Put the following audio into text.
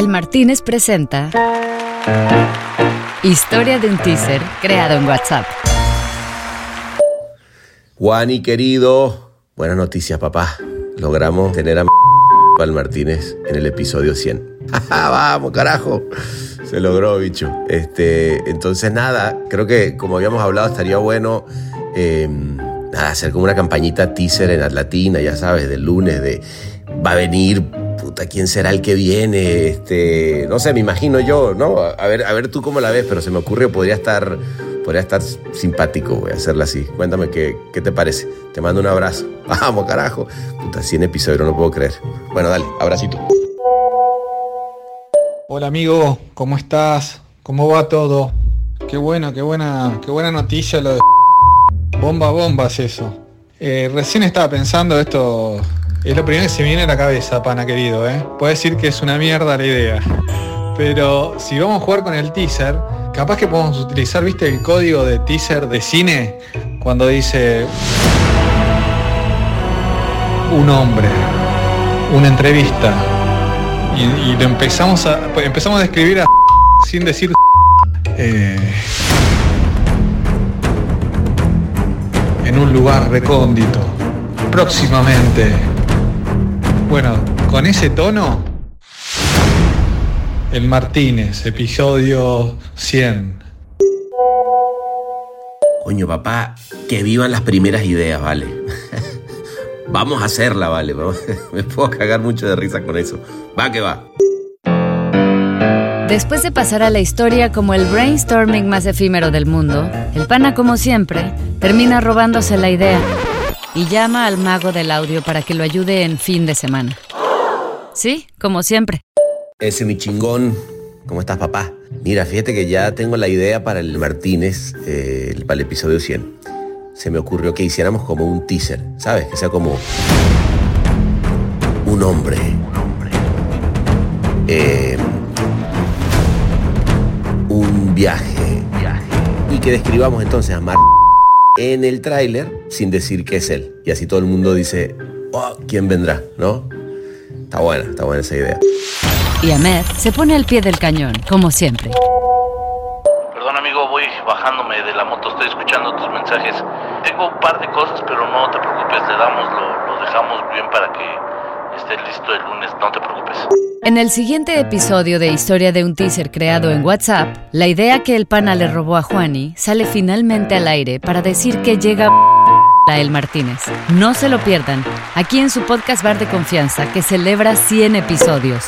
El Martínez presenta Historia de un teaser creado en WhatsApp. Juani querido, buenas noticias papá. Logramos tener a Val Martínez en el episodio 100. Vamos, carajo. Se logró, bicho. Este, entonces nada, creo que como habíamos hablado estaría bueno em, hacer como una campañita teaser en Atlatina, ya sabes, del lunes de va a venir puta, ¿quién será el que viene? Este, no sé, me imagino yo, ¿no? A ver, a ver tú cómo la ves, pero se me ocurre, podría estar, podría estar simpático, voy a hacerla así. Cuéntame qué, qué te parece. Te mando un abrazo. Vamos, carajo. Puta, 100 episodios, no puedo creer. Bueno, dale, abracito. Hola amigo, ¿cómo estás? ¿Cómo va todo? Qué bueno, qué buena, qué buena noticia lo de bomba bomba es eso. Eh, recién estaba pensando esto es lo primero que se viene a la cabeza, pana querido, ¿eh? Puede decir que es una mierda la idea. Pero si vamos a jugar con el teaser, capaz que podemos utilizar, ¿viste el código de teaser de cine? Cuando dice un hombre, una entrevista. Y, lo empezamos a. empezamos a describir a sin decir eh, en un lugar recóndito. Próximamente bueno, con ese tono, el Martínez, episodio 100. Coño, papá, que vivan las primeras ideas, vale. Vamos a hacerla, vale. Me puedo cagar mucho de risa con eso. Va que va. Después de pasar a la historia como el brainstorming más efímero del mundo, el pana, como siempre, termina robándose la idea y llama al mago del audio para que lo ayude en fin de semana. Sí, como siempre. Ese mi chingón. ¿Cómo estás, papá? Mira, fíjate que ya tengo la idea para el Martínez, eh, para el episodio 100. Se me ocurrió que hiciéramos como un teaser, ¿sabes? Que sea como un hombre. Eh, un viaje. Y que describamos entonces a Mar en el tráiler sin decir que es él. Y así todo el mundo dice, oh, ¿quién vendrá? ¿No? Está buena, está buena esa idea. Y Ahmed se pone al pie del cañón, como siempre. Perdón amigo, voy bajándome de la moto, estoy escuchando tus mensajes. Tengo un par de cosas, pero no te preocupes, le damos, lo, lo dejamos bien para que esté listo el lunes, no te preocupes. En el siguiente episodio de Historia de un teaser creado en WhatsApp, la idea que el pana le robó a Juani sale finalmente al aire para decir que llega a El Martínez. No se lo pierdan, aquí en su podcast Bar de Confianza, que celebra 100 episodios.